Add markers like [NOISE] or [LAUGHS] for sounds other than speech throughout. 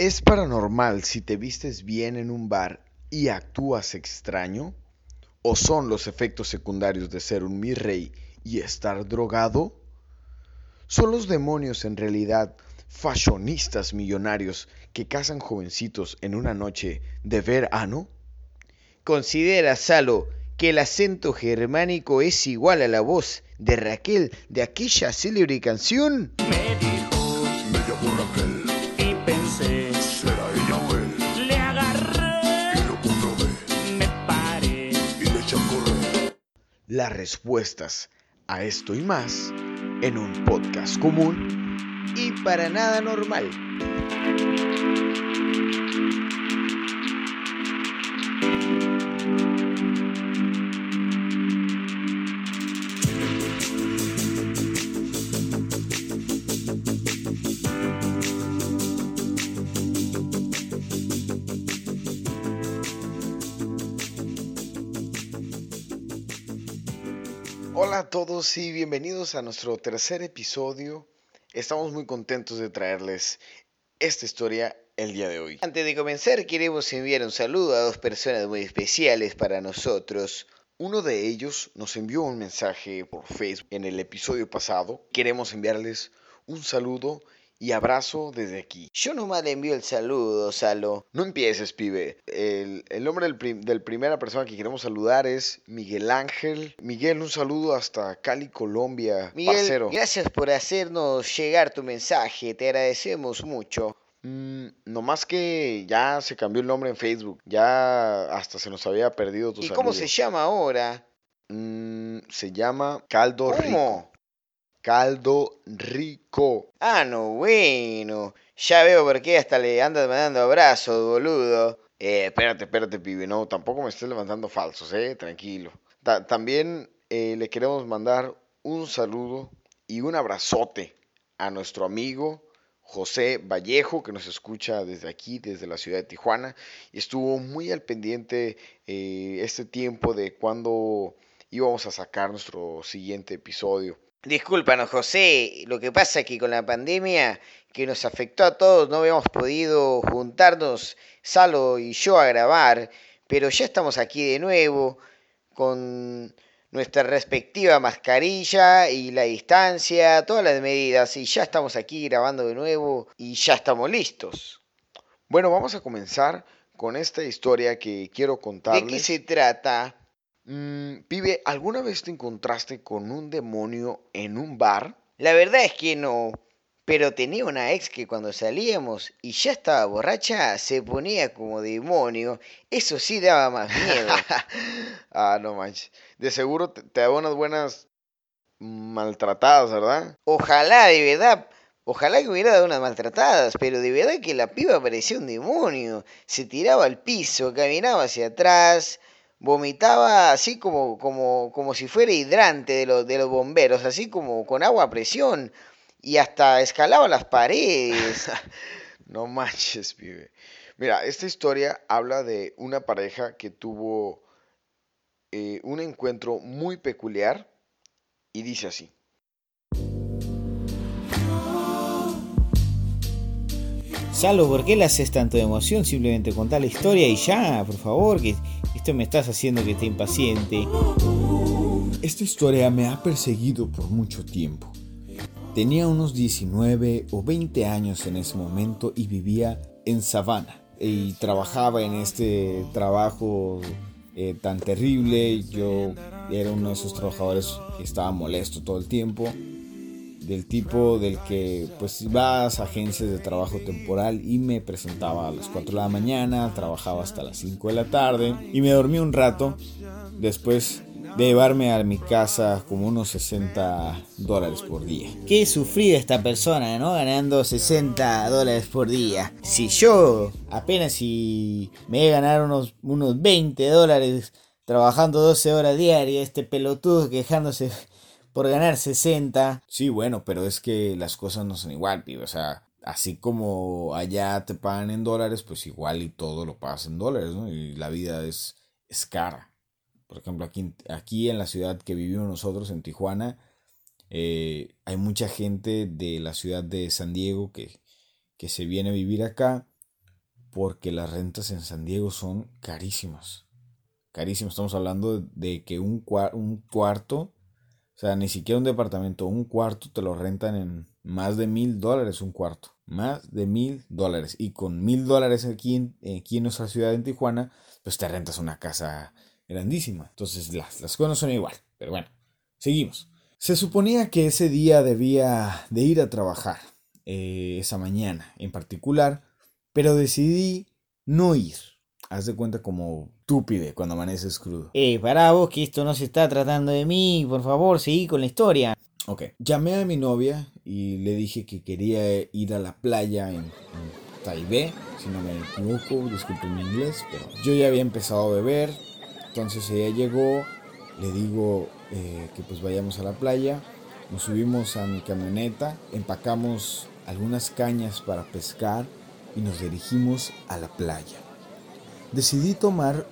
¿Es paranormal si te vistes bien en un bar y actúas extraño? ¿O son los efectos secundarios de ser un mi rey y estar drogado? ¿Son los demonios en realidad fashionistas millonarios que cazan jovencitos en una noche de verano? ¿Considera Salo que el acento germánico es igual a la voz de Raquel de aquella célebre canción? Me Las respuestas a esto y más en un podcast común Y para nada normal. A todos y bienvenidos a nuestro tercer episodio. Estamos muy contentos de traerles esta historia el día de hoy. Antes de comenzar, queremos enviar un saludo a dos personas muy especiales para nosotros. Uno de ellos nos envió un mensaje por Facebook en el episodio pasado. Queremos enviarles un saludo y abrazo desde aquí. Yo nomás le envío el saludo, Salo. No empieces, pibe. El, el nombre del, prim- del primera persona que queremos saludar es Miguel Ángel. Miguel, un saludo hasta Cali, Colombia. Miguel, Parcero. gracias por hacernos llegar tu mensaje, te agradecemos mucho. Mm, no más que ya se cambió el nombre en Facebook. Ya hasta se nos había perdido tu ¿Y cómo se llama ahora? Mm, se llama Caldo Rico. Caldo Rico. Ah, no, bueno. Ya veo por qué hasta le andas mandando abrazos, boludo. Eh, espérate, espérate, pibe. No, tampoco me estés levantando falsos, eh. Tranquilo. Ta- también eh, le queremos mandar un saludo y un abrazote a nuestro amigo José Vallejo, que nos escucha desde aquí, desde la ciudad de Tijuana. Y estuvo muy al pendiente eh, este tiempo de cuando íbamos a sacar nuestro siguiente episodio. Discúlpanos, José. Lo que pasa es que con la pandemia que nos afectó a todos no habíamos podido juntarnos, Salo y yo, a grabar. Pero ya estamos aquí de nuevo con nuestra respectiva mascarilla y la distancia, todas las medidas. Y ya estamos aquí grabando de nuevo y ya estamos listos. Bueno, vamos a comenzar con esta historia que quiero contarles. ¿De qué se trata? Mm, pibe, ¿alguna vez te encontraste con un demonio en un bar? La verdad es que no. Pero tenía una ex que cuando salíamos y ya estaba borracha se ponía como demonio. Eso sí daba más miedo. [LAUGHS] ah, no manches. De seguro te, te daba unas buenas maltratadas, ¿verdad? Ojalá, de verdad. Ojalá que hubiera dado unas maltratadas, pero de verdad que la piba parecía un demonio. Se tiraba al piso, caminaba hacia atrás, vomitaba así como, como, como si fuera hidrante de los, de los bomberos, así como con agua a presión, y hasta escalaba las paredes. [LAUGHS] No manches, pibe. Mira, esta historia habla de una pareja que tuvo eh, un encuentro muy peculiar y dice así. Salo, ¿por qué le haces tanto de emoción? Simplemente contar la historia y ya, por favor, que esto me estás haciendo que esté impaciente. Esta historia me ha perseguido por mucho tiempo. Tenía unos 19 o 20 años en ese momento y vivía en Savannah. Y trabajaba en este trabajo eh, tan terrible. Yo era uno de esos trabajadores que estaba molesto todo el tiempo. Del tipo del que pues ibas a agencias de trabajo temporal y me presentaba a las 4 de la mañana, trabajaba hasta las 5 de la tarde y me dormí un rato. Después de llevarme a mi casa como unos 60 dólares por día. Qué sufrida esta persona, ¿no? Ganando 60 dólares por día. Si yo apenas si me a ganar unos, unos 20 dólares trabajando 12 horas diarias, este pelotudo quejándose por ganar 60. Sí, bueno, pero es que las cosas no son igual, pibe. O sea, así como allá te pagan en dólares, pues igual y todo lo pagas en dólares, ¿no? Y la vida es, es cara. Por ejemplo, aquí, aquí en la ciudad que vivimos nosotros, en Tijuana, eh, hay mucha gente de la ciudad de San Diego que, que se viene a vivir acá porque las rentas en San Diego son carísimas. Carísimas. Estamos hablando de que un, un cuarto, sea, ni siquiera un departamento, un cuarto te lo rentan en más de mil dólares un cuarto. Más de mil dólares. Y con mil dólares aquí en, aquí en nuestra ciudad, en Tijuana, pues te rentas una casa grandísima. Entonces las, las cosas son igual. Pero bueno, seguimos. Se suponía que ese día debía de ir a trabajar, eh, esa mañana en particular, pero decidí no ir. Haz de cuenta como tú pide cuando amaneces crudo. Eh, pará vos que esto no se está tratando de mí, por favor, seguí con la historia. Ok. Llamé a mi novia y le dije que quería ir a la playa en, en Taipei, si no me equivoco, disculpen mi inglés, pero yo ya había empezado a beber, entonces ella llegó, le digo eh, que pues vayamos a la playa, nos subimos a mi camioneta, empacamos algunas cañas para pescar y nos dirigimos a la playa. Decidí tomar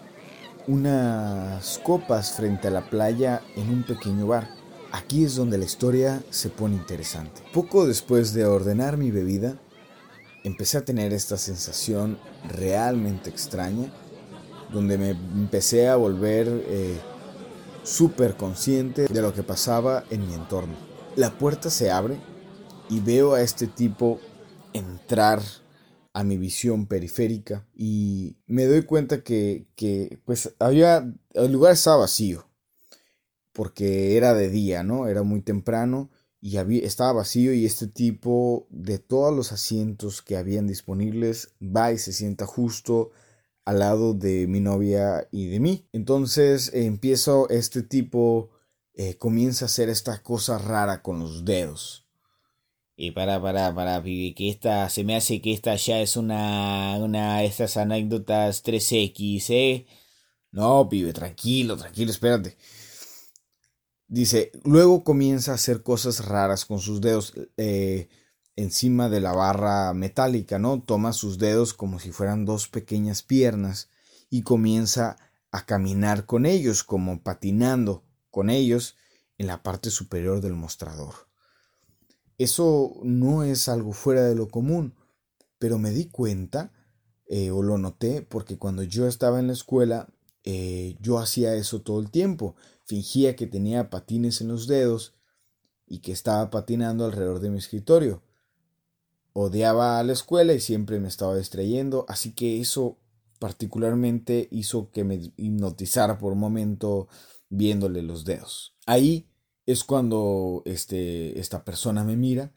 unas copas frente a la playa en un pequeño bar. Aquí es donde la historia se pone interesante. Poco después de ordenar mi bebida, empecé a tener esta sensación realmente extraña, donde me empecé a volver eh, súper consciente de lo que pasaba en mi entorno. La puerta se abre y veo a este tipo entrar a mi visión periférica y me doy cuenta que, que pues había, el lugar estaba vacío porque era de día, ¿no? Era muy temprano y había, estaba vacío y este tipo de todos los asientos que habían disponibles va y se sienta justo al lado de mi novia y de mí. Entonces empiezo, este tipo eh, comienza a hacer esta cosa rara con los dedos. Y para, para, para, pibe, que esta, se me hace que esta ya es una, una de estas anécdotas 3X, ¿eh? No, pibe, tranquilo, tranquilo, espérate. Dice, luego comienza a hacer cosas raras con sus dedos eh, encima de la barra metálica, ¿no? Toma sus dedos como si fueran dos pequeñas piernas y comienza a caminar con ellos, como patinando con ellos en la parte superior del mostrador. Eso no es algo fuera de lo común, pero me di cuenta eh, o lo noté porque cuando yo estaba en la escuela eh, yo hacía eso todo el tiempo. Fingía que tenía patines en los dedos y que estaba patinando alrededor de mi escritorio. Odiaba a la escuela y siempre me estaba distrayendo, así que eso particularmente hizo que me hipnotizara por un momento viéndole los dedos. Ahí es cuando este, esta persona me mira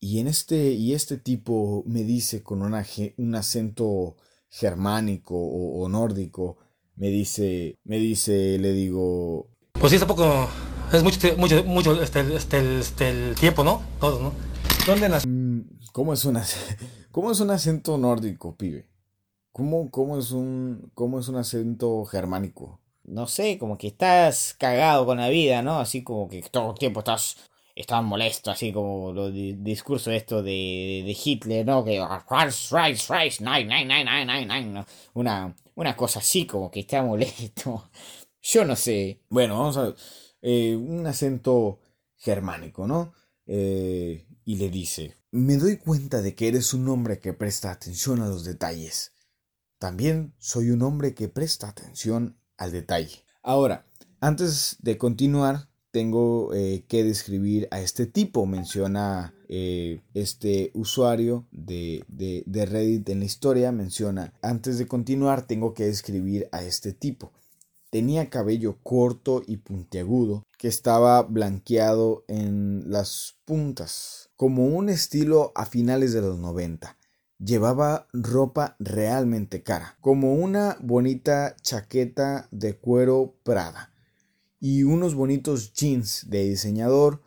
y en este y este tipo me dice con una, un acento germánico o, o nórdico me dice, me dice, le digo... Pues sí, tampoco es mucho, mucho, mucho este, este, este, el tiempo, ¿no? Todos, ¿no? ¿Dónde nací? ¿Cómo es, una, ¿Cómo es un acento nórdico, pibe? ¿Cómo, cómo, es un, ¿Cómo es un acento germánico? No sé, como que estás cagado con la vida, ¿no? Así como que todo el tiempo estás, estás molesto, así como los di discursos esto de, Hitler, ¿no? Que una, una cosa así como que está molesto. [LAUGHS] Yo no sé. Bueno, vamos a ver. Eh, un acento germánico, ¿no? Eh, y le dice, me doy cuenta de que eres un hombre que presta atención a los detalles. También soy un hombre que presta atención al detalle. Ahora, antes de continuar, tengo eh, que describir a este tipo. Menciona eh, este usuario de, de, de, Reddit en la historia. Menciona, antes de continuar, tengo que describir a este tipo. Tenía cabello corto y puntiagudo que estaba blanqueado en las puntas, como un estilo a finales de los 90. Llevaba ropa realmente cara, como una bonita chaqueta de cuero Prada y unos bonitos jeans de diseñador,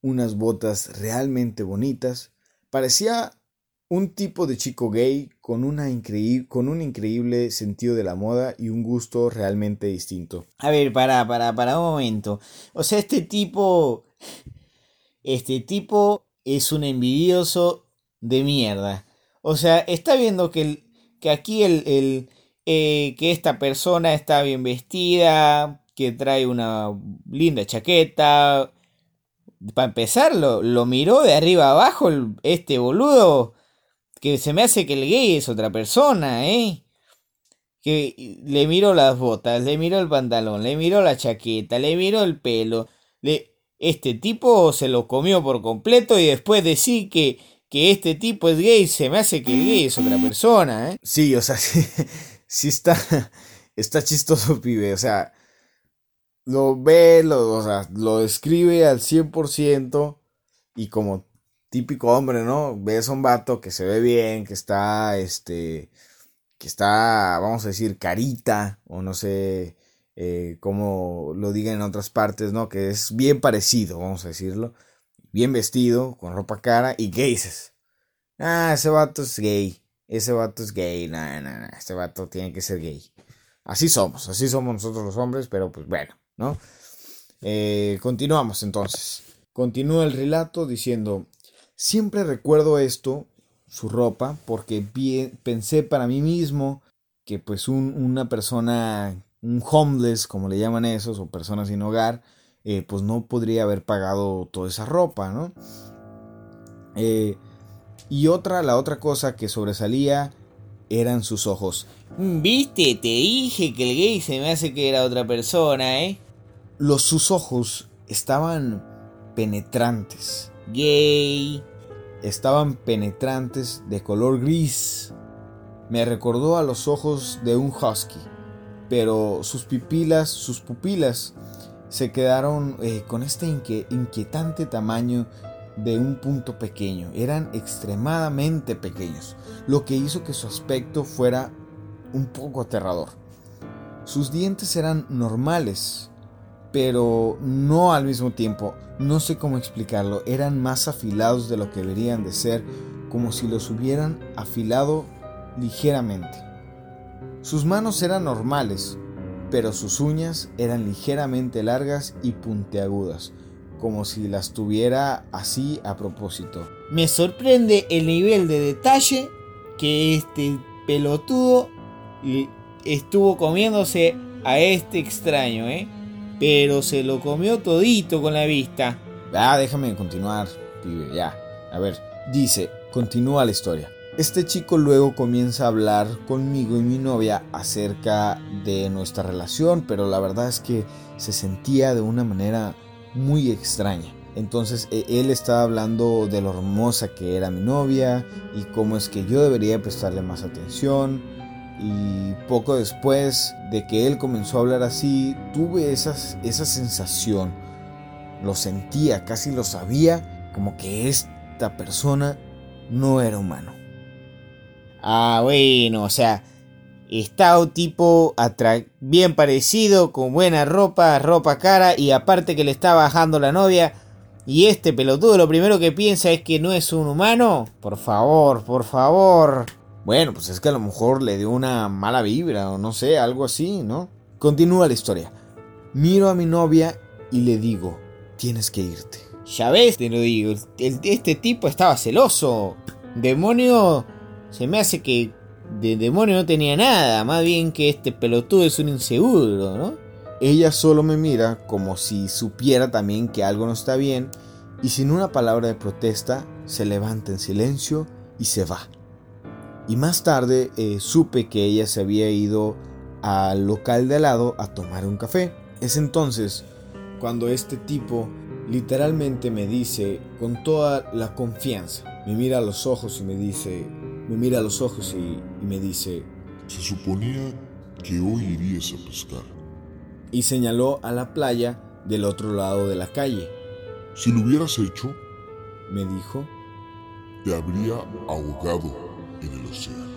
unas botas realmente bonitas. Parecía un tipo de chico gay con, una un increíble sentido de la moda y un gusto realmente distinto. A ver, para, para, para un momento. O sea, este tipo. Este tipo es un envidioso de mierda. O sea, está viendo que, que aquí el, el eh, que esta persona está bien vestida, que trae una linda chaqueta. Para empezar, lo, miró de arriba abajo este boludo. que se me hace que el gay es otra persona, ¿eh? Que le miro las botas, le miro el pantalón, le miro la chaqueta, le miro el pelo. Le... Este tipo se lo comió por completo y después decir que, que este tipo es gay, se me hace que el gay es otra persona, ¿eh? Sí, o sea, [LAUGHS] sí, sí está, está chistoso, pibe. O sea, lo ve, lo, o sea, lo describe al 100% y como típico hombre, ¿no? Ves a un vato que se ve bien, que está, este, que está, vamos a decir, carita, o no sé eh, cómo lo digan en otras partes, ¿no? Que es bien parecido, vamos a decirlo, bien vestido, con ropa cara, y qué dices, ah, ese vato es gay, ese vato es gay, no, no, no, ese vato tiene que ser gay. Así somos, así somos nosotros los hombres, pero pues bueno, ¿no? Eh, continuamos entonces. Continúa el relato diciendo, siempre recuerdo esto, su ropa, porque pensé para mí mismo que pues una persona, un homeless, como le llaman esos, o personas sin hogar, eh, pues no podría haber pagado toda esa ropa, ¿no? Eh, y otra, la otra cosa que sobresalía eran sus ojos. Viste, te dije que el gay se me hace que era otra persona, ¿eh? Los sus ojos estaban penetrantes. Gay. Estaban penetrantes de color gris. Me recordó a los ojos de un husky, pero sus pupilas, sus pupilas se quedaron eh, con este inquietante tamaño de un punto pequeño. Eran extremadamente pequeños, lo que hizo que su aspecto fuera un poco aterrador. Sus dientes eran normales, pero no al mismo tiempo. No sé cómo explicarlo. Eran más afilados de lo que deberían de ser, como si los hubieran afilado ligeramente. Sus manos eran normales, pero sus uñas eran ligeramente largas y puntiagudas, como si las tuviera así a propósito. Me sorprende el nivel de detalle que este pelotudo estuvo comiéndose a este extraño, ¿eh? pero se lo comió todito con la vista. Ah, déjame continuar, pibe, ya. A ver, dice, continúa la historia. Este chico luego comienza a hablar conmigo y mi novia acerca de nuestra relación, pero la verdad es que se sentía de una manera muy extraña. Entonces e, él estaba hablando de lo hermosa que era mi novia y cómo es que yo debería prestarle más atención y poco después de que él comenzó a hablar así, tuve esa sensación, lo sentía, casi lo sabía, como que esta persona no era humano. Ah, bueno, o sea, está un tipo bien parecido, con buena ropa, ropa cara, y aparte que le está bajando la novia, y este pelotudo lo primero que piensa es que no es un humano. Por favor, por favor. Bueno, pues es que a lo mejor le dio una mala vibra o no sé, algo así, ¿no? Continúa la historia. Miro a mi novia y le digo, tienes que irte. Ya ves, te lo digo, este tipo estaba celoso. Demonio, se me hace que de demonio no tenía nada, más bien que este pelotudo es un inseguro, ¿no? Ella solo me mira como si supiera también que algo no está bien y sin una palabra de protesta se levanta en silencio y se va. Y más tarde eh, supe que ella se había ido al local de al lado a tomar un café. Es entonces cuando este tipo literalmente me dice con toda la confianza, me mira a los ojos y me dice, me mira a los ojos y, y me dice, se suponía que hoy irías a pescar. Y señaló a la playa del otro lado de la calle. Si lo hubieras hecho, me dijo, te habría ahogado en el océano.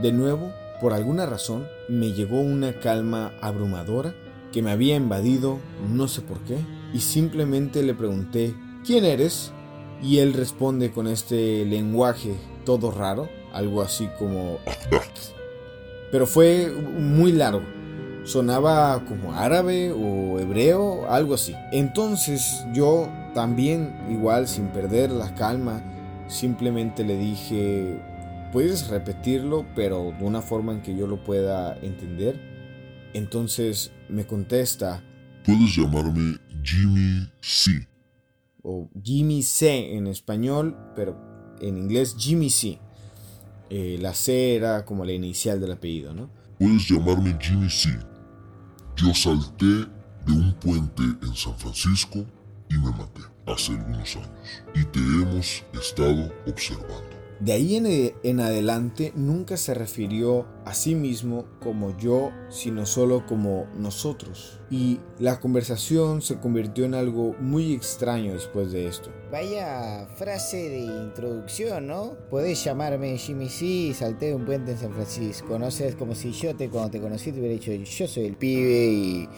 De nuevo, por alguna razón, me llegó una calma abrumadora que me había invadido, no sé por qué, y simplemente le pregunté, ¿quién eres? Y él responde con este lenguaje todo raro, algo así como... Pero fue muy largo, sonaba como árabe o hebreo, algo así. Entonces yo también, igual sin perder la calma, simplemente le dije, ¿puedes repetirlo, pero de una forma en que yo lo pueda entender? Entonces me contesta, Puedes llamarme Jimmy C. o Jimmy C en español, pero en inglés Jimmy C. Eh, la C era como la inicial del apellido, ¿no? Puedes llamarme Jimmy C. Yo salté de un puente en San Francisco y me maté hace algunos años. Y te hemos estado observando. De ahí en, en, adelante nunca se refirió a sí mismo como yo, sino solo como nosotros. Y la conversación se convirtió en algo muy extraño después de esto. Vaya frase de introducción, ¿no? Podés llamarme Jimmy C, salté de un puente en San Francisco. No sé, es como si yo te, cuando te conocí te hubiera dicho, yo soy el pibe y,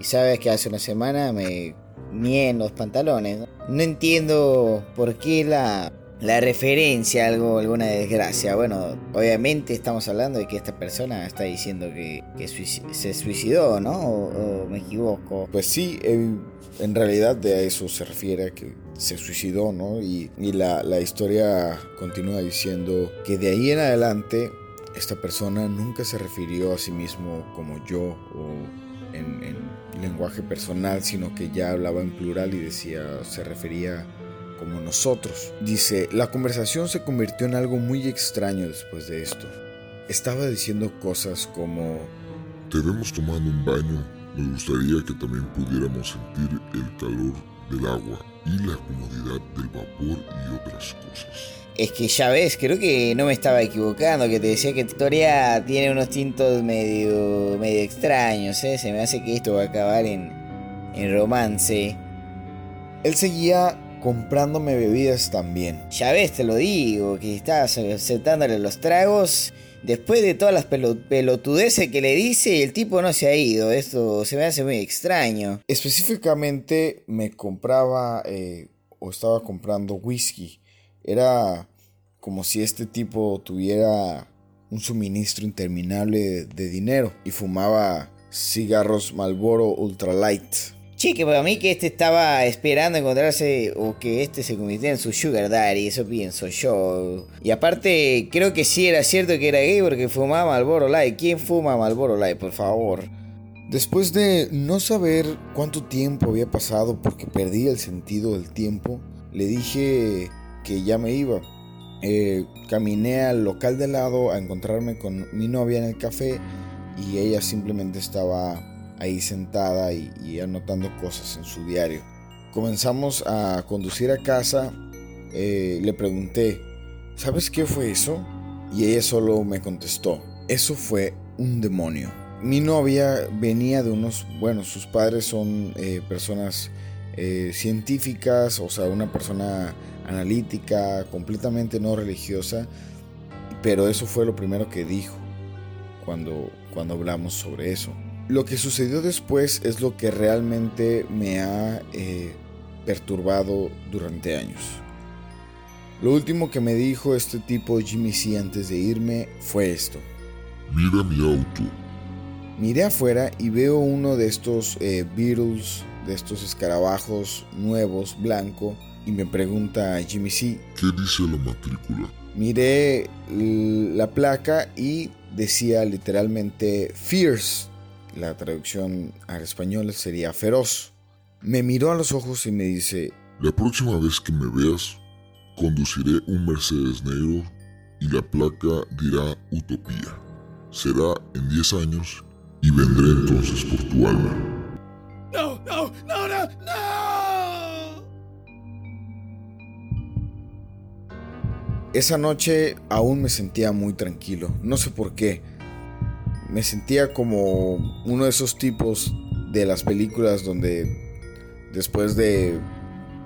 y sabes que hace una semana me mié en los pantalones. no entiendo por qué la la referencia a algo, alguna desgracia. Bueno, obviamente estamos hablando de que esta persona está diciendo que, que se suicidó, ¿no? O, o, me equivoco. Pues sí, en, en, realidad de a eso se refiere, que se suicidó, ¿no? Y, y la, la historia continúa diciendo que de ahí en adelante esta persona nunca se refirió a sí mismo como yo o en, en lenguaje personal, sino que ya hablaba en plural y decía, se refería como nosotros. Dice, la conversación se convirtió en algo muy extraño después de esto. Estaba diciendo cosas como... Te vemos tomando un baño. Me gustaría que también pudiéramos sentir el calor del agua y la comodidad del vapor y otras cosas. Es que ya ves, creo que no me estaba equivocando, que te decía que tu historia tiene unos tintos medio, medio extraños, ¿eh? Se me hace que esto va a acabar en, en romance. Él seguía comprándome bebidas también. Ya ves, te lo digo, que estabas aceptándole los tragos. Después de todas las pelotudeces que le dice, el tipo no se ha ido. Esto se me hace muy extraño. Específicamente me compraba eh, o estaba comprando whisky. Era como si este tipo tuviera un suministro interminable de, de dinero y fumaba cigarros Marlboro Ultra Light. Sí, que para mí que este estaba esperando encontrarse o que este se convirtiera en su sugar daddy, eso pienso yo. Y aparte, creo que sí era cierto que era gay porque fumaba Marlboro Light. ¿Quién fuma Marlboro Light, por favor? Después de no saber cuánto tiempo había pasado porque perdí el sentido del tiempo, le dije que ya me iba. Eh, caminé al local de lado a encontrarme con mi novia en el café y ella simplemente estaba ahí sentada y, anotando cosas en su diario. Comenzamos a conducir a casa, eh, le pregunté, ¿sabes qué fue eso? Y ella solo me contestó, eso fue un demonio. Mi novia venía de unos, bueno, sus padres son eh, personas eh, científicas, o sea, una persona analítica, completamente no religiosa, pero eso fue lo primero que dijo cuando, cuando hablamos sobre eso. Lo que sucedió después es lo que realmente me ha eh, perturbado durante años. Lo último que me dijo este tipo Jimmy C antes de irme fue esto. Mira mi auto. Miré afuera y veo uno de estos eh, Beatles, de estos escarabajos nuevos, blanco, y me pregunta Jimmy C. ¿Qué dice la matrícula? Miré la placa y decía literalmente Fierce la traducción al español sería feroz. Me miró a los ojos y me dice, La próxima vez que me veas, conduciré un Mercedes negro y la placa dirá Utopía. Será en 10 años y vendré entonces por tu alma. No, no, no, no, no. Esa noche aún me sentía muy tranquilo, no sé por qué me sentía como uno de esos tipos de las películas donde después de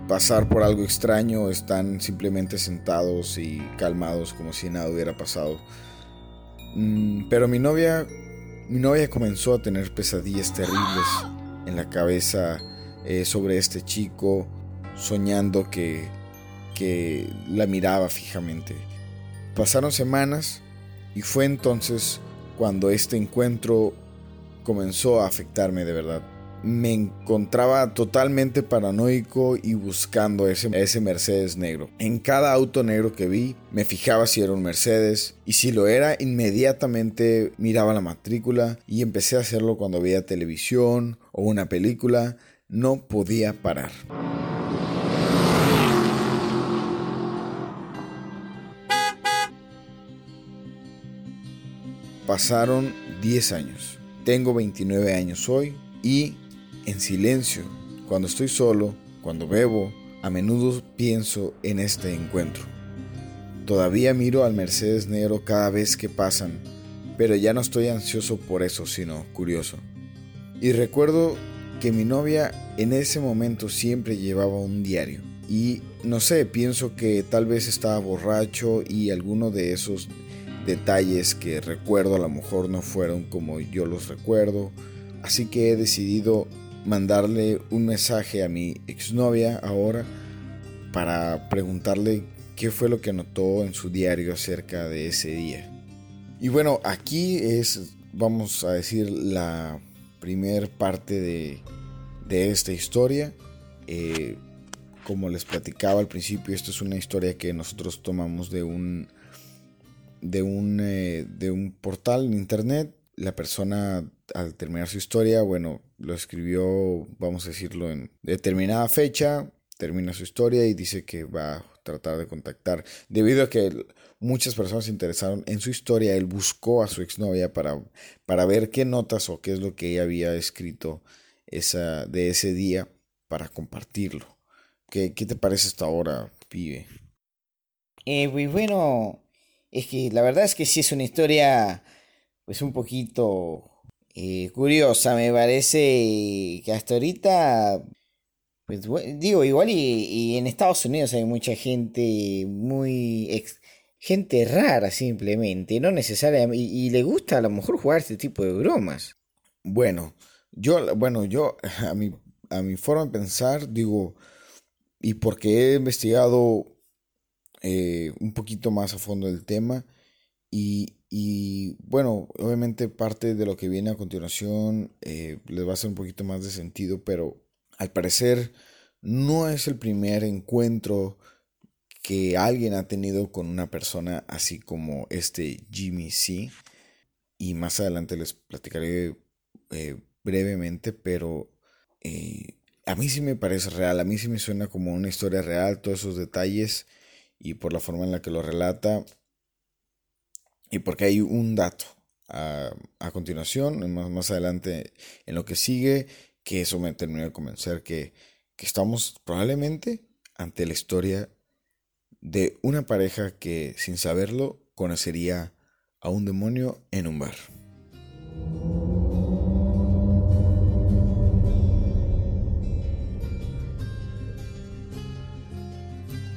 pasar por algo extraño están simplemente sentados y calmados como si nada hubiera pasado. Mm, pero mi novia, mi novia comenzó a tener pesadillas terribles en la cabeza eh, sobre este chico, soñando que, que la miraba fijamente. Pasaron semanas y fue entonces cuando este encuentro comenzó a afectarme de verdad. Me encontraba totalmente paranoico y buscando ese, ese, Mercedes negro. En cada auto negro que vi, me fijaba si era un Mercedes y si lo era, inmediatamente miraba la matrícula y empecé a hacerlo cuando veía televisión o una película. no podía parar. Pasaron 10 años. Tengo 29 años hoy y en silencio, cuando estoy solo, cuando bebo, a menudo pienso en este encuentro. Todavía miro al Mercedes negro cada vez que pasan, pero ya no estoy ansioso por eso, sino curioso. Y recuerdo que mi novia en ese momento siempre llevaba un diario. Y no sé, pienso que tal vez estaba borracho y alguno de esos detalles que recuerdo a lo mejor no fueron como yo los recuerdo. Así que he decidido mandarle un mensaje a mi exnovia ahora para preguntarle qué fue lo que anotó en su diario acerca de ese día. Y bueno, aquí es, vamos a decir, la primer parte de, de esta historia. Eh, como les platicaba al principio, esto es una historia que nosotros tomamos de un de un, eh, de un portal en internet. La persona al terminar su historia, bueno, lo escribió, vamos a decirlo, en determinada fecha, termina su historia y dice que va a tratar de contactar. Debido a que muchas personas se interesaron en su historia, él buscó a su exnovia para, para ver qué notas o qué es lo que ella había escrito esa, de ese día para compartirlo. ¿Qué, qué te parece hasta ahora, pibe? Eh, pues bueno, es que la verdad es que sí es una historia pues un poquito eh, curiosa, me parece que hasta ahorita, pues digo, igual y, en Estados Unidos hay mucha gente muy... gente rara simplemente, no necesariamente, y, le gusta a lo mejor jugar este tipo de bromas. Bueno, yo, bueno, yo [LAUGHS] a mi, a mi forma de pensar, digo, y porque he investigado eh, un poquito más a fondo del tema. Y, bueno, obviamente parte de lo que viene a continuación eh, les va a hacer un poquito más de sentido, pero al parecer no es el primer encuentro que alguien ha tenido con una persona así como este Jimmy C. Y más adelante les platicaré eh, brevemente, pero a mí sí me parece real, a mí sí me suena como una historia real, todos esos detalles y por la forma en la que lo relata y porque hay un dato a, continuación, más, más, adelante en lo que sigue, que eso me terminó de convencer que, que estamos probablemente ante la historia de una pareja que sin saberlo conocería a un demonio en un bar.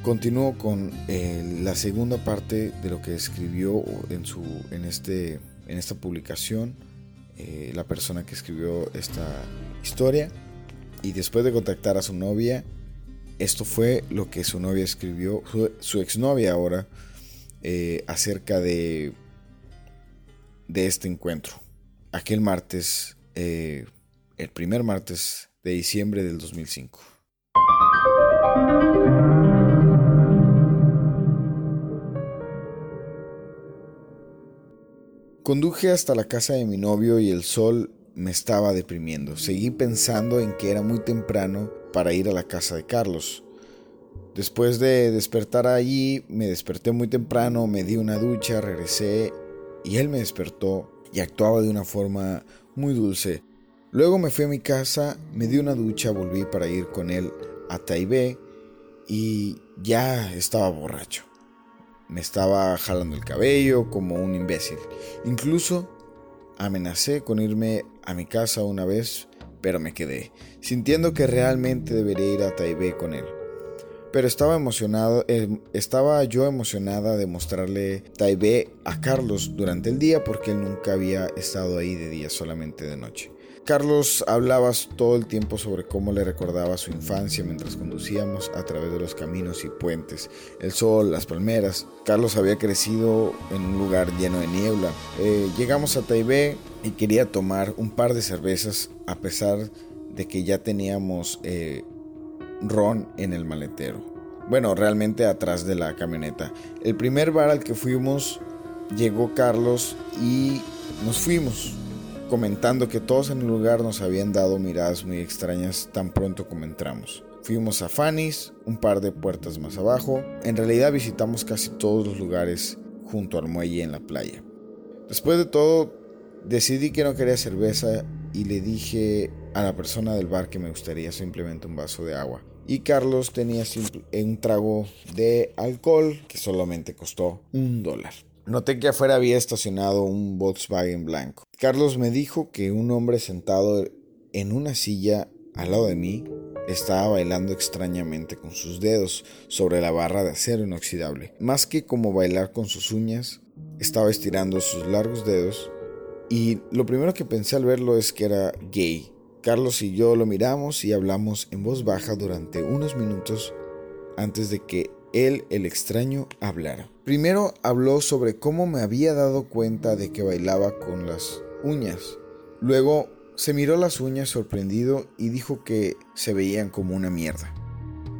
Continúo con eh, la segunda parte de lo que escribió en, su, en, este, en esta publicación eh, la persona que escribió esta historia. Y después de contactar a su novia, esto fue lo que su novia escribió, su, exnovia ahora, eh, acerca de, de este encuentro. Aquel martes, el primer martes de diciembre del 2005. Conduje hasta la casa de mi novio y el sol me estaba deprimiendo. Seguí pensando en que era muy temprano para ir a la casa de Carlos. Después de despertar allí, me desperté muy temprano, me di una ducha, regresé y él me despertó y actuaba de una forma muy dulce. Luego me fui a mi casa, me di una ducha, volví para ir con él a Taibé y ya estaba borracho. Me estaba jalando el cabello como un imbécil. Incluso amenacé con irme a mi casa una vez, pero me quedé, sintiendo que realmente debería ir a Taipei con él. Pero estaba emocionado, eh, estaba yo emocionada de mostrarle Taipei a Carlos durante el día porque él nunca había estado ahí de día, solamente de noche. Carlos hablaba todo el tiempo sobre cómo le recordaba su infancia mientras conducíamos a través de los caminos y puentes, el sol, las palmeras. Carlos había crecido en un lugar lleno de niebla. Eh, llegamos a Taibé y quería tomar un par de cervezas a pesar de que ya teníamos eh, ron en el maletero. Bueno, realmente atrás de la camioneta. El primer bar al que fuimos llegó Carlos y nos fuimos. Comentando que todos en el lugar nos habían dado miradas muy extrañas tan pronto como entramos. Fuimos a Fanny's, un par de puertas más abajo. En realidad visitamos casi todos los lugares junto al muelle en la playa. Después de todo, decidí que no quería cerveza y le dije a la persona del bar que me gustaría simplemente un vaso de agua. Y Carlos tenía un trago de alcohol que solamente costó un dólar. Noté que afuera había estacionado un Volkswagen blanco. Carlos me dijo que un hombre sentado en una silla al lado de mí estaba bailando extrañamente con sus dedos sobre la barra de acero inoxidable. Más que como bailar con sus uñas, estaba estirando sus largos dedos y lo primero que pensé al verlo es que era gay. Carlos y yo lo miramos y hablamos en voz baja durante unos minutos antes de que él, el extraño, hablara. Primero habló sobre cómo me había dado cuenta de que bailaba con las uñas. Luego se miró las uñas sorprendido y dijo que se veían como una mierda.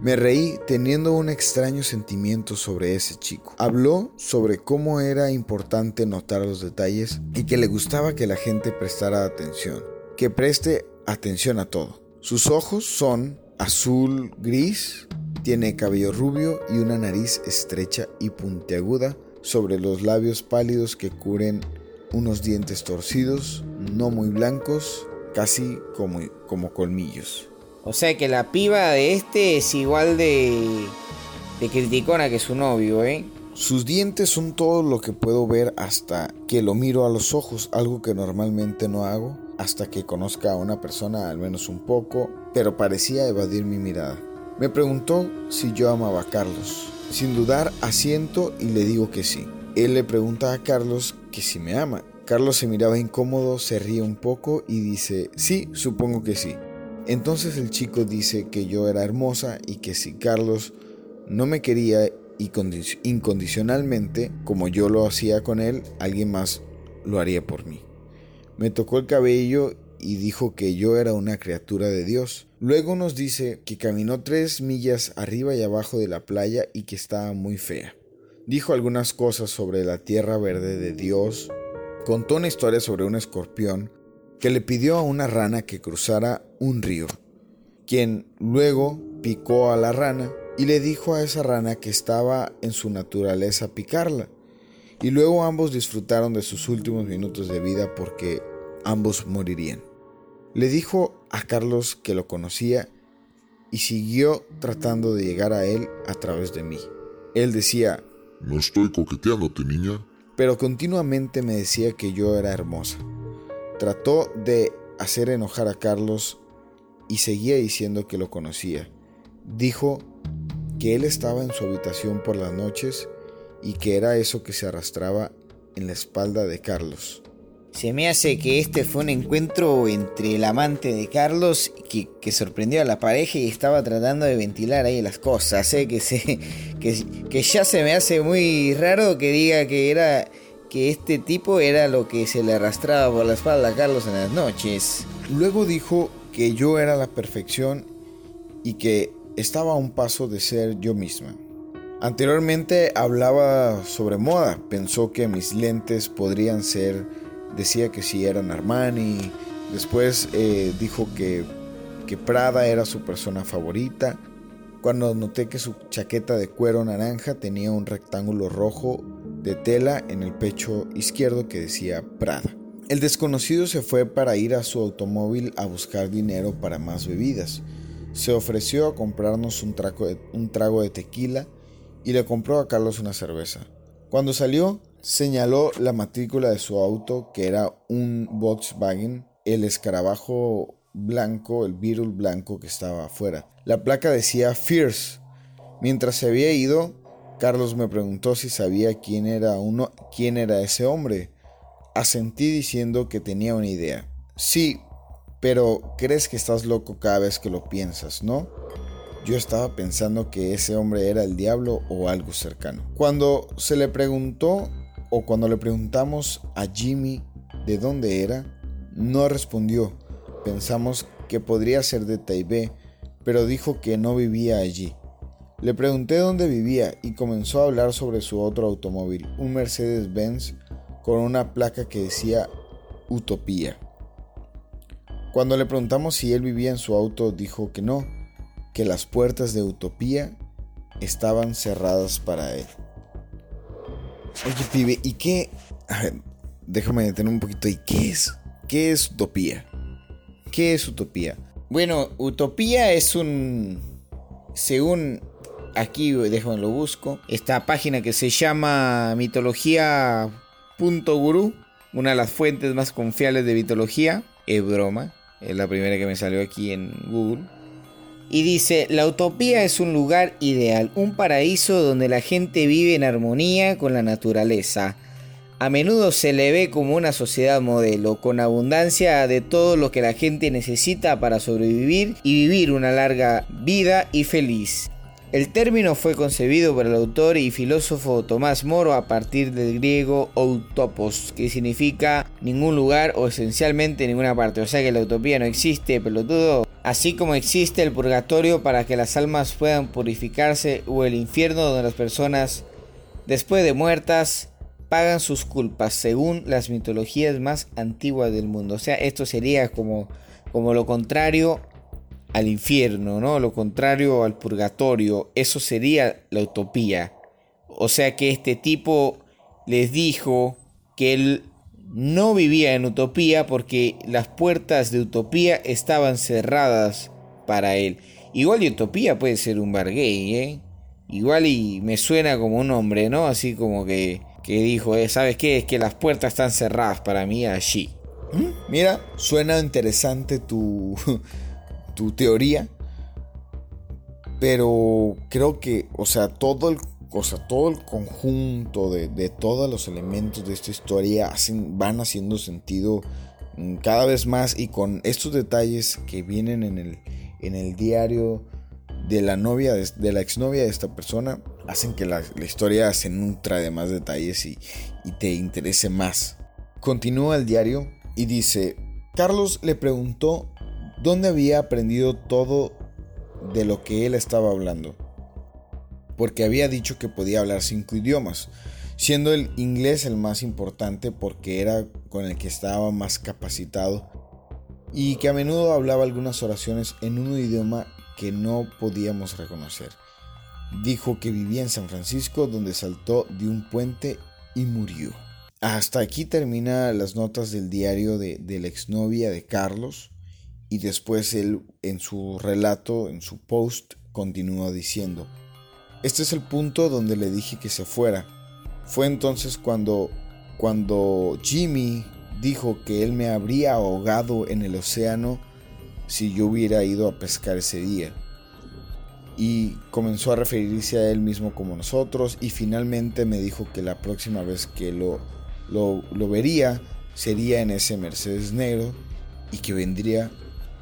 Me reí teniendo un extraño sentimiento sobre ese chico. Habló sobre cómo era importante notar los detalles y que le gustaba que la gente prestara atención, que preste atención a todo. Sus ojos son azul gris, tiene cabello rubio y una nariz estrecha y puntiaguda sobre los labios pálidos que cubren unos dientes torcidos, no muy blancos, casi como, como colmillos. O sea que la piba de este es igual de, de criticona que su novio, ¿eh? Sus dientes son todo lo que puedo ver hasta que lo miro a los ojos, algo que normalmente no hago, hasta que conozca a una persona al menos un poco, pero parecía evadir mi mirada. Me preguntó si yo amaba a Carlos. Sin dudar, asiento y le digo que sí. Él le pregunta a Carlos que si me ama. Carlos se miraba incómodo, se ríe un poco y dice, sí, supongo que sí. Entonces el chico dice que yo era hermosa y que si Carlos no me quería incondicionalmente, como yo lo hacía con él, alguien más lo haría por mí. Me tocó el cabello y dijo que yo era una criatura de Dios. Luego nos dice que caminó tres millas arriba y abajo de la playa y que estaba muy fea. Dijo algunas cosas sobre la tierra verde de Dios, contó una historia sobre un escorpión que le pidió a una rana que cruzara un río, quien luego picó a la rana y le dijo a esa rana que estaba en su naturaleza picarla. Y luego ambos disfrutaron de sus últimos minutos de vida porque ambos morirían. Le dijo a Carlos que lo conocía y siguió tratando de llegar a él a través de mí. Él decía, No estoy coqueteándote, niña. Pero continuamente me decía que yo era hermosa. Trató de hacer enojar a Carlos y seguía diciendo que lo conocía. Dijo que él estaba en su habitación por las noches y que era eso que se arrastraba en la espalda de Carlos. Se me hace que este fue un encuentro entre el amante de Carlos que, sorprendió a la pareja y estaba tratando de ventilar ahí las cosas. ¿eh? Que, se, que, que ya se me hace muy raro que diga que era que este tipo era lo que se le arrastraba por la espalda a Carlos en las noches. Luego dijo que yo era la perfección y que estaba a un paso de ser yo misma. Anteriormente hablaba sobre moda, pensó que mis lentes podrían ser, decía que si eran Armani, después eh, dijo que, que Prada era su persona favorita, cuando noté que su chaqueta de cuero naranja tenía un rectángulo rojo de tela en el pecho izquierdo que decía Prada. El desconocido se fue para ir a su automóvil a buscar dinero para más bebidas. Se ofreció a comprarnos un trago, de, un trago de tequila y le compró a Carlos una cerveza. Cuando salió, señaló la matrícula de su auto, que era un Volkswagen, el escarabajo blanco, el Beetle blanco que estaba afuera. La placa decía Fierce. Mientras se había ido, Carlos me preguntó si sabía quién era uno, quién era ese hombre. Asentí diciendo que tenía una idea. Sí, pero crees que estás loco cada vez que lo piensas, ¿no? Yo estaba pensando que ese hombre era el diablo o algo cercano. Cuando se le preguntó o cuando le preguntamos a Jimmy de dónde era, no respondió. Pensamos que podría ser de Taipei, pero dijo que no vivía allí. Le pregunté dónde vivía y comenzó a hablar sobre su otro automóvil, un Mercedes-Benz con una placa que decía Utopía. Cuando le preguntamos si él vivía en su auto, dijo que no, que las puertas de Utopía estaban cerradas para él. Oye, pibe, ¿y qué? A ver, déjame detener un poquito. ¿Y qué es? ¿Qué es Utopía? ¿Qué es Utopía? Bueno, Utopía es un... Según aquí, déjame lo busco. Esta página que se llama mitología.guru. Una de las fuentes más confiables de mitología. Es broma. Es la primera que me salió aquí en Google. Y dice, la utopía es un lugar ideal, un paraíso donde la gente vive en armonía con la naturaleza. A menudo se le ve como una sociedad modelo, con abundancia de todo lo que la gente necesita para sobrevivir y vivir una larga vida y feliz. El término fue concebido por el autor y filósofo Tomás Moro a partir del griego utopos, que significa ningún lugar o esencialmente ninguna parte. O sea que la utopía no existe, pelotudo. Así como existe el purgatorio para que las almas puedan purificarse o el infierno donde las personas, después de muertas, pagan sus culpas según las mitologías más antiguas del mundo. O sea, esto sería como, como lo contrario al infierno, ¿no? Lo contrario al purgatorio. Eso sería la utopía. O sea que este tipo les dijo que él no vivía en utopía porque las puertas de utopía estaban cerradas para él. Igual y utopía puede ser un bar gay, ¿eh? Igual y me suena como un hombre, ¿no? Así como que, que dijo, eh, ¿sabes qué? Es que las puertas están cerradas para mí allí. ¿Mm? Mira, suena interesante tu, [LAUGHS] tu teoría. Pero creo que, o sea, todo el, o sea, todo el conjunto de, de, todos los elementos de esta historia hacen, van haciendo sentido mm, cada vez más y con estos detalles que vienen en el, en el diario de la novia, de, de la exnovia de esta persona, hacen que la, la, historia se nutra de más detalles y, y te interese más. Continúa el diario y dice, Carlos le preguntó dónde había aprendido todo de lo que él estaba hablando. Porque había dicho que podía hablar cinco idiomas, siendo el inglés el más importante porque era con el que estaba más capacitado y que a menudo hablaba algunas oraciones en un idioma que no podíamos reconocer. Dijo que vivía en San Francisco donde saltó de un puente y murió. Hasta aquí termina las notas del diario de, de la exnovia de Carlos y después él en su relato, en su post, continúa diciendo, este es el punto donde le dije que se fuera. Fue entonces cuando, cuando Jimmy dijo que él me habría ahogado en el océano si yo hubiera ido a pescar ese día. Y comenzó a referirse a él mismo como nosotros y finalmente me dijo que la próxima vez que lo, lo, lo vería sería en ese Mercedes negro y que vendría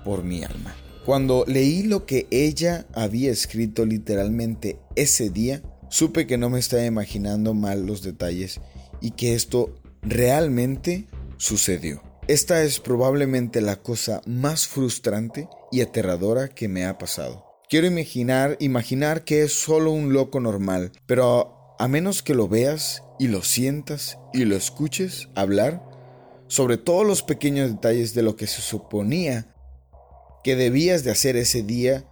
por mi alma. Cuando leí lo que ella había escrito literalmente ese día, supe que no me estaba imaginando mal los detalles y que esto realmente sucedió. Esta es probablemente la cosa más frustrante y aterradora que me ha pasado. Quiero imaginar, imaginar que es solo un loco normal, pero a menos que lo veas y lo sientas y lo escuches hablar sobre todos los pequeños detalles de lo que se suponía que debías de hacer ese día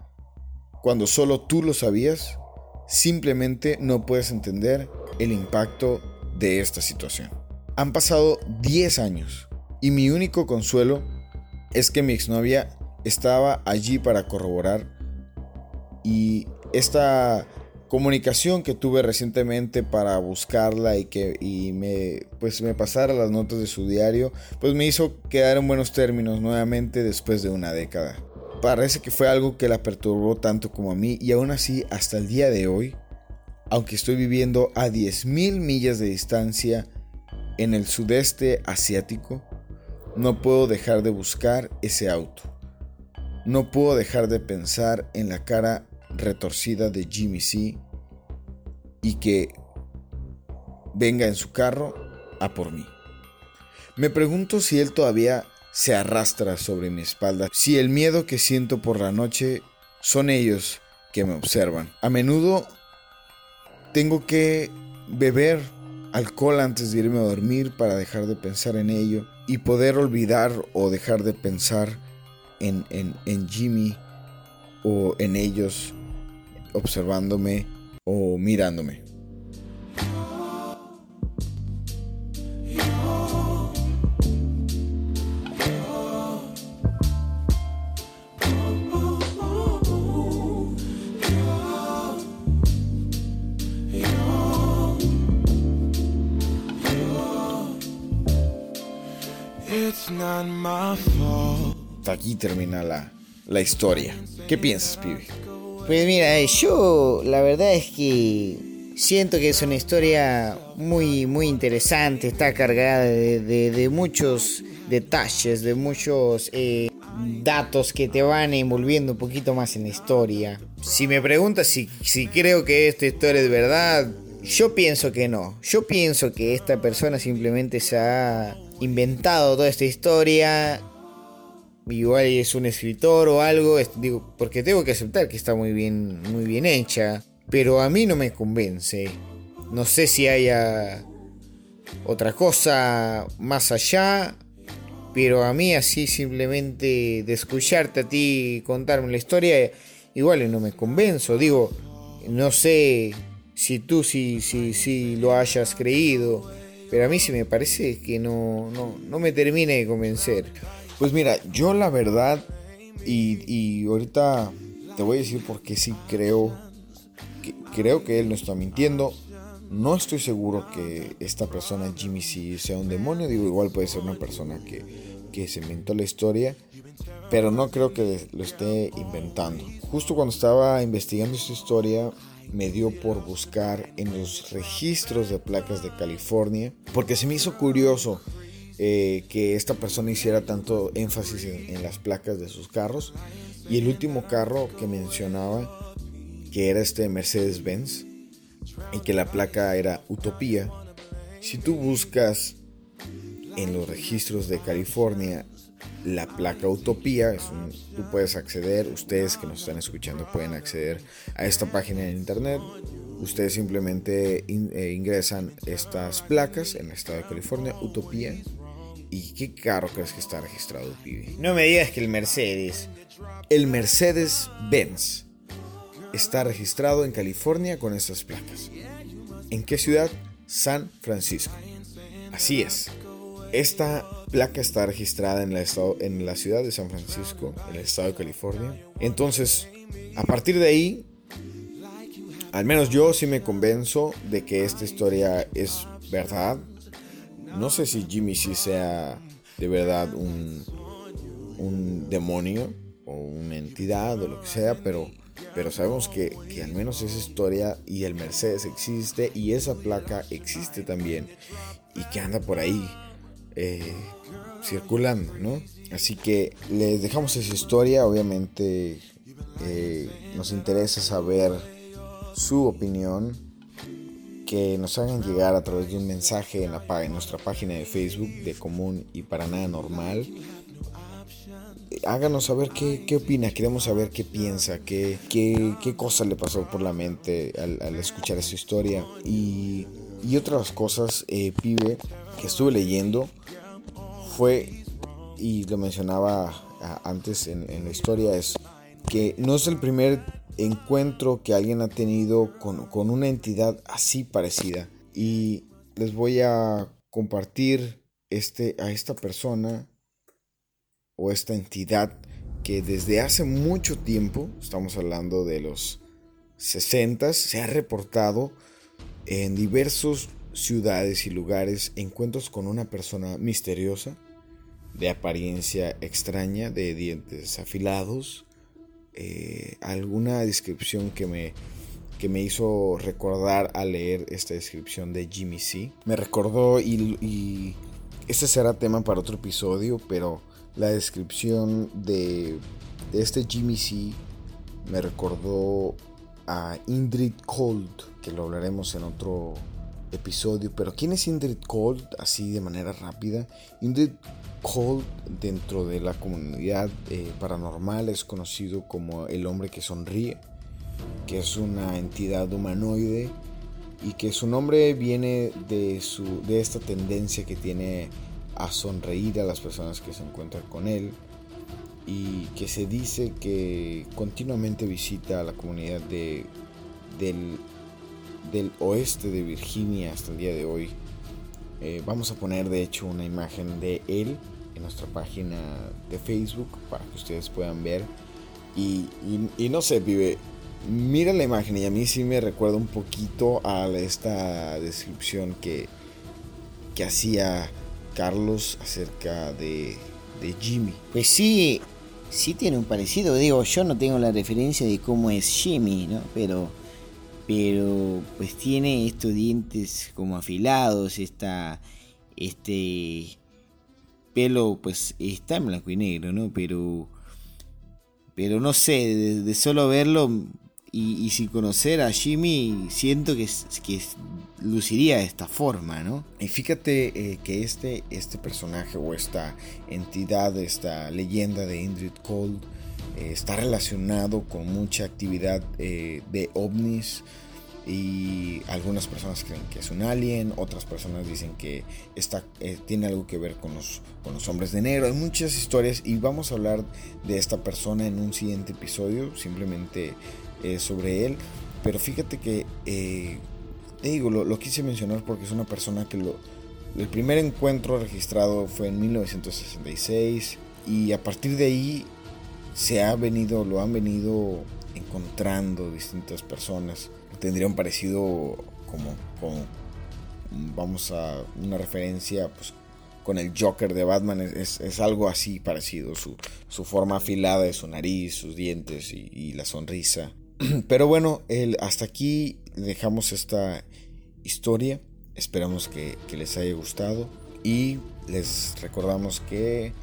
cuando solo tú lo sabías, simplemente no puedes entender el impacto de esta situación. Han pasado 10 años y mi único consuelo es que mi exnovia estaba allí para corroborar y esta comunicación que tuve recientemente para buscarla y que y me pues me pasara las notas de su diario, pues me hizo quedar en buenos términos nuevamente después de una década. Parece que fue algo que la perturbó tanto como a mí y aún así hasta el día de hoy, aunque estoy viviendo a 10.000 millas de distancia en el sudeste asiático, no puedo dejar de buscar ese auto. No puedo dejar de pensar en la cara retorcida de Jimmy C y que venga en su carro a por mí. Me pregunto si él todavía se arrastra sobre mi espalda, si el miedo que siento por la noche son ellos que me observan. A menudo tengo que beber alcohol antes de irme a dormir para dejar de pensar en ello y poder olvidar o dejar de pensar en, en Jimmy o en ellos observándome o mirándome. Aquí termina la, la historia. ¿Qué piensas, pibe? Pues mira, eh, yo la verdad es que siento que es una historia muy, muy interesante, está cargada de, muchos detalles, de muchos eh, datos que te van envolviendo un poquito más en la historia. Si me preguntas si, si creo que esta historia es verdad, yo pienso que no. Yo pienso que esta persona simplemente se ha inventado toda esta historia. Igual es un escritor o algo, digo, porque tengo que aceptar que está muy bien, muy bien hecha, pero a mí no me convence. No sé si haya otra cosa más allá, pero a mí así simplemente de escucharte a ti contarme la historia, igual no me convenzo. Digo, no sé si tú sí si, si, lo hayas creído pero a mí sí me parece que no, no, me termina de convencer. Pues mira, yo la verdad, y, y ahorita te voy a decir por qué sí creo que, creo que él no está mintiendo. No estoy seguro que esta persona, Jimmy C, sea un demonio. Digo, igual puede ser una persona que, que se inventó la historia. Pero no creo que lo esté inventando. Justo cuando estaba investigando esta historia, me dio por buscar en los registros de placas de California, porque se me hizo curioso eh, que esta persona hiciera tanto énfasis en, las placas de sus carros. Y el último carro que mencionaba, que era este Mercedes-Benz, y que la placa era Utopía, si tú buscas en los registros de California la placa Utopía. Es tú puedes acceder, ustedes que nos están escuchando pueden acceder a esta página en internet. Ustedes simplemente eh, ingresan estas placas en el estado de California, Utopía. ¿Y qué carro crees que está registrado, pibe? No me digas que el Mercedes. El Mercedes-Benz está registrado en California con estas placas. ¿En qué ciudad? San Francisco. Así es. Esta placa está registrada en estado, en la ciudad de San Francisco, en el estado de California. Entonces, a partir de ahí, al menos yo sí me convenzo de que esta historia es verdad. No sé si Jimmy sí sea de verdad un, un demonio o una entidad o lo que sea, pero, pero sabemos que, que al menos esa historia y el Mercedes existe y esa placa existe también y que anda por ahí eh, circulando, ¿no? Así que les dejamos esa historia, obviamente eh, nos interesa saber su opinión, que nos hagan llegar a través de un mensaje en, la, en nuestra página de Facebook de Común y para nada normal. Háganos saber qué, qué opina, queremos saber qué piensa, qué, qué, qué cosa le pasó por la mente al, escuchar esa historia. Y, y otras cosas, eh, pibe, que estuve leyendo fue, y lo mencionaba antes en, la historia, es que no es el primer encuentro que alguien ha tenido con, una entidad así parecida. Y les voy a compartir este, a esta persona o esta entidad que desde hace mucho tiempo, estamos hablando de los 60, se ha reportado en diversos ciudades y lugares encuentros con una persona misteriosa, de apariencia extraña, de dientes afilados, eh, alguna descripción que me, que me hizo recordar al leer esta descripción de Jimmy C. Me recordó y, este será tema para otro episodio, pero la descripción de, de este Jimmy C me recordó a Indrid Cold, que lo hablaremos en otro episodio, pero ¿quién es Indrid Cold? Así de manera rápida. Indrid Cold dentro de la comunidad eh, paranormal es conocido como el hombre que sonríe, que es una entidad humanoide y que su nombre viene de, su, de esta tendencia que tiene a sonreír a las personas que se encuentran con él. y que se dice que continuamente visita la comunidad de, del, del oeste de Virginia hasta el día de hoy. Eh, vamos a poner de hecho una imagen de él en nuestra página de Facebook para que ustedes puedan ver. Y, no sé, vive. Mira la imagen y a mí sí me recuerda un poquito a esta descripción que, que hacía Carlos acerca de, de Jimmy. Pues sí, sí tiene un parecido. Digo, yo no tengo la referencia de cómo es Jimmy, ¿no? Pero, pero pues tiene estos dientes como afilados, esta, este pelo, pues está en blanco y negro, ¿no? Pero, pero no sé, de, solo verlo y, sin conocer a Jimmy, siento que, que luciría de esta forma, ¿no? Y fíjate eh, que este, este personaje o esta entidad, esta leyenda de Indrid Cold, eh, está relacionado con mucha actividad eh, de ovnis y algunas personas creen que es un alien, otras personas dicen que está, tiene algo que ver con los, con los hombres de negro. Hay muchas historias y vamos a hablar de esta persona en un siguiente episodio, simplemente sobre él. Pero fíjate que digo, lo, quise mencionar porque es una persona que lo, el primer encuentro registrado fue en 1966 y a partir de ahí se ha venido, lo han venido encontrando distintas personas. Tendría un parecido como, vamos a una referencia pues, con el Joker de Batman, es, algo así parecido, su, su, forma afilada de su nariz, sus dientes y, la sonrisa. [CLEARS THROAT] Pero bueno, el, hasta aquí dejamos esta historia. Esperamos que, les haya gustado y les recordamos que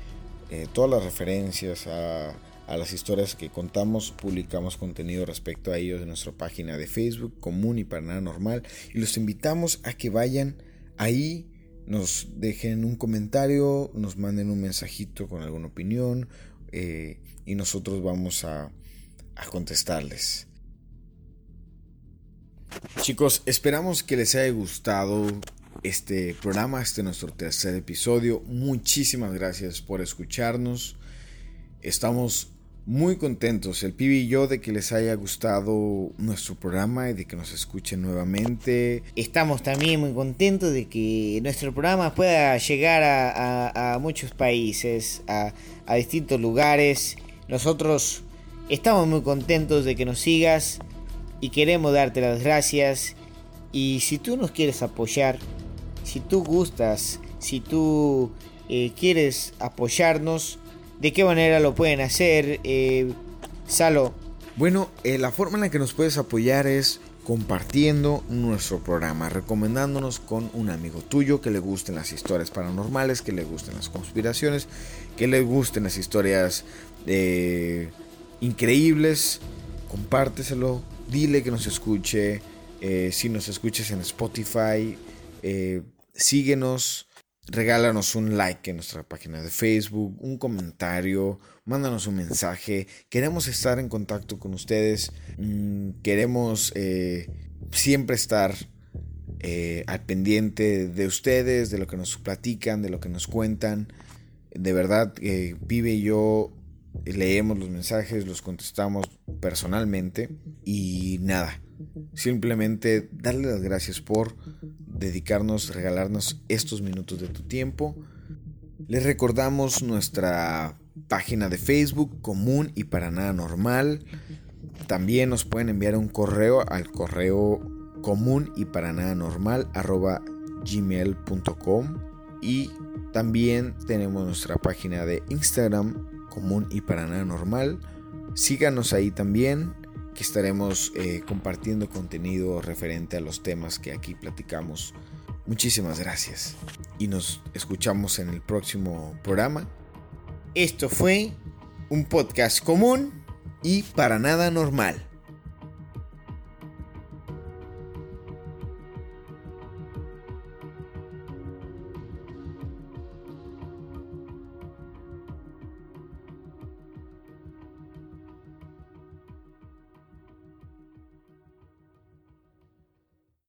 eh, todas las referencias a, las historias que contamos, publicamos contenido respecto a ellos en nuestra página de Facebook, Común y para nada normal. Y los invitamos a que vayan ahí, nos dejen un comentario, nos manden un mensajito con alguna opinión eh, y nosotros vamos a, a contestarles. Chicos, esperamos que les haya gustado este programa, este nuestro tercer episodio. Muchísimas gracias por escucharnos. Estamos muy contentos, el pibe y yo, de que les haya gustado nuestro programa y de que nos escuchen nuevamente. Estamos también muy contentos de que nuestro programa pueda llegar a, muchos países, a, distintos lugares. Nosotros estamos muy contentos de que nos sigas y queremos darte las gracias. Y si tú nos quieres apoyar, si tú gustas, si tú eh, quieres apoyarnos, ¿de qué manera lo pueden hacer? Eh, Salo. Bueno, eh, la forma en la que nos puedes apoyar es compartiendo nuestro programa, recomendándonos con un amigo tuyo que le gusten las historias paranormales, que le gusten las conspiraciones, que le gusten las historias increíbles. Compárteselo, dile que nos escuche. Eh, si nos escuches en Spotify, eh, síguenos, regálanos un like en nuestra página de Facebook, un comentario, mándanos un mensaje. Queremos estar en contacto con ustedes. Mm, queremos eh, siempre estar al pendiente de ustedes, de lo que nos platican, de lo que nos cuentan. De verdad, Vive y yo leemos los mensajes, los contestamos personalmente y nada, simplemente darle las gracias por dedicarnos, regalarnos estos minutos de tu tiempo. Les recordamos nuestra página de Facebook común y para nada normal. También nos pueden enviar un correo al correo común y para nada normal arroba gmail.com y también tenemos nuestra página de Instagram común y para nada normal. Síganos ahí también, que estaremos eh, compartiendo contenido referente a los temas que aquí platicamos. Muchísimas gracias y nos escuchamos en el próximo programa. Esto fue un podcast común y para nada normal.